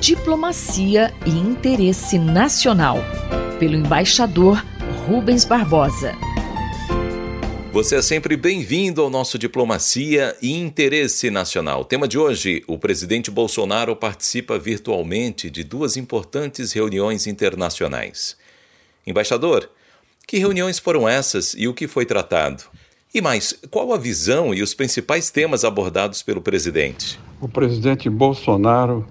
Diplomacia e Interesse Nacional, pelo embaixador Rubens Barbosa. Você é sempre bem-vindo ao nosso Diplomacia e Interesse Nacional. Tema de hoje: o presidente Bolsonaro participa virtualmente de duas importantes reuniões internacionais. Embaixador, que reuniões foram essas e o que foi tratado? E mais, qual a visão e os principais temas abordados pelo presidente? O presidente Bolsonaro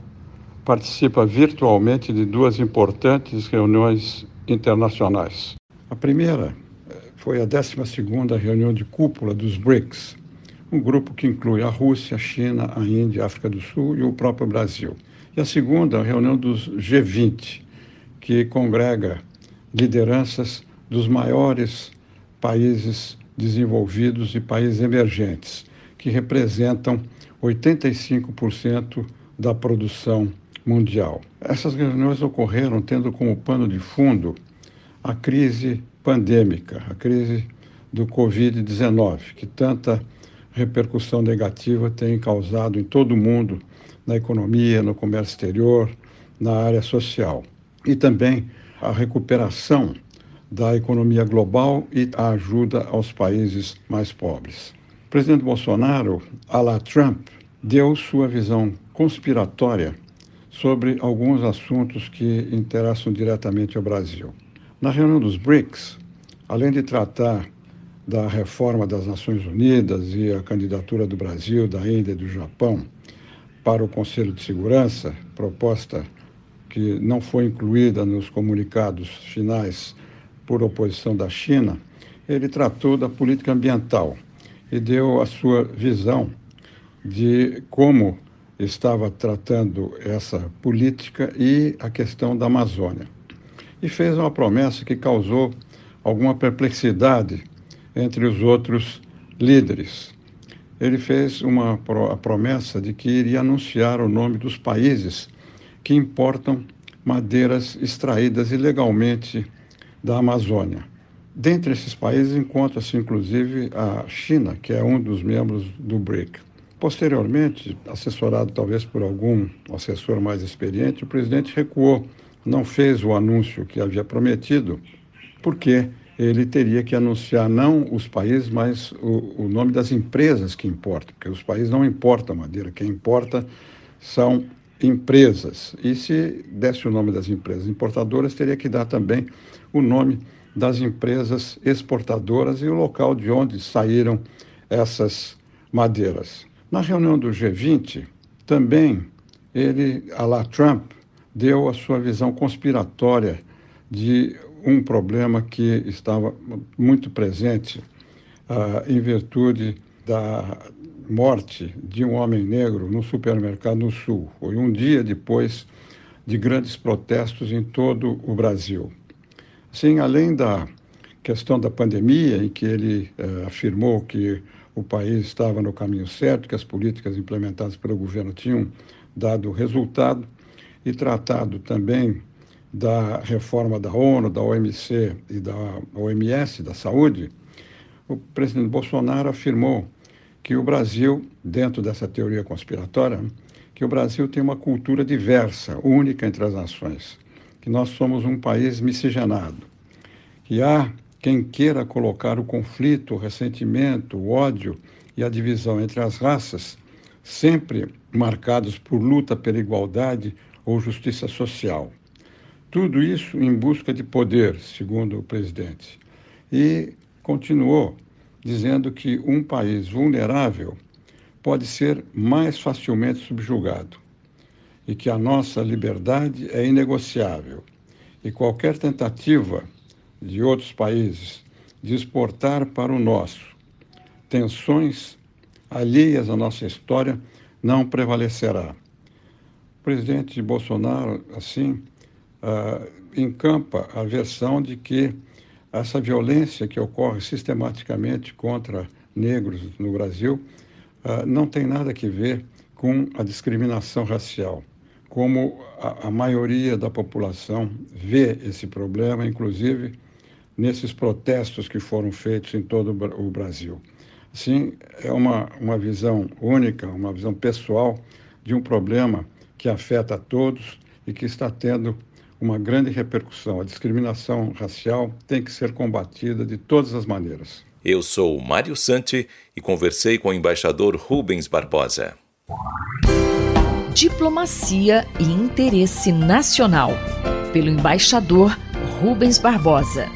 participa virtualmente de duas importantes reuniões internacionais. A primeira foi a 12ª reunião de cúpula dos BRICS, um grupo que inclui a Rússia, a China, a Índia, a África do Sul e o próprio Brasil. E a segunda, a reunião dos G20, que congrega lideranças dos maiores países desenvolvidos e países emergentes, que representam 85% da produção mundial. Essas reuniões ocorreram tendo como pano de fundo a crise pandêmica, a crise do Covid-19, que tanta repercussão negativa tem causado em todo o mundo, na economia, no comércio exterior, na área social. E também a recuperação da economia global e a ajuda aos países mais pobres. O presidente Bolsonaro, a la Trump, deu sua visão conspiratória sobre alguns assuntos que interessam diretamente ao Brasil. Na reunião dos BRICS, além de tratar da reforma das Nações Unidas e a candidatura do Brasil, da Índia e do Japão para o Conselho de Segurança, proposta que não foi incluída nos comunicados finais por oposição da China, ele tratou da política ambiental e deu a sua visão de como estava tratando essa política e a questão da Amazônia e fez uma promessa que causou alguma perplexidade entre os outros líderes. Ele fez uma a promessa de que iria anunciar o nome dos países que importam madeiras extraídas ilegalmente da Amazônia. Dentre esses países encontra-se inclusive a China, que é um dos membros do BRIC. Posteriormente, assessorado talvez por algum assessor mais experiente, o presidente recuou não fez o anúncio que havia prometido, porque ele teria que anunciar não os países, mas o, o nome das empresas que importam, porque os países não importam madeira, quem importa são empresas. E se desse o nome das empresas importadoras, teria que dar também o nome das empresas exportadoras e o local de onde saíram essas madeiras. Na reunião do G20, também ele, a la Trump, deu a sua visão conspiratória de um problema que estava muito presente uh, em virtude da morte de um homem negro no supermercado no Sul. Foi um dia depois de grandes protestos em todo o Brasil. Sim, além da questão da pandemia, em que ele uh, afirmou que o país estava no caminho certo, que as políticas implementadas pelo governo tinham dado resultado, e tratado também da reforma da ONU, da OMC e da OMS, da saúde, o presidente Bolsonaro afirmou que o Brasil, dentro dessa teoria conspiratória, que o Brasil tem uma cultura diversa, única entre as nações, que nós somos um país miscigenado, que há quem queira colocar o conflito, o ressentimento, o ódio e a divisão entre as raças, sempre marcados por luta pela igualdade, ou justiça social. Tudo isso em busca de poder, segundo o presidente. E continuou dizendo que um país vulnerável pode ser mais facilmente subjugado e que a nossa liberdade é inegociável e qualquer tentativa de outros países de exportar para o nosso tensões alheias à nossa história não prevalecerá presidente Bolsonaro, assim, uh, encampa a versão de que essa violência que ocorre sistematicamente contra negros no Brasil uh, não tem nada a ver com a discriminação racial. Como a, a maioria da população vê esse problema, inclusive nesses protestos que foram feitos em todo o Brasil. Sim, é uma, uma visão única, uma visão pessoal de um problema que afeta a todos e que está tendo uma grande repercussão. A discriminação racial tem que ser combatida de todas as maneiras. Eu sou Mário Santi e conversei com o embaixador Rubens Barbosa. Diplomacia e interesse nacional, pelo embaixador Rubens Barbosa.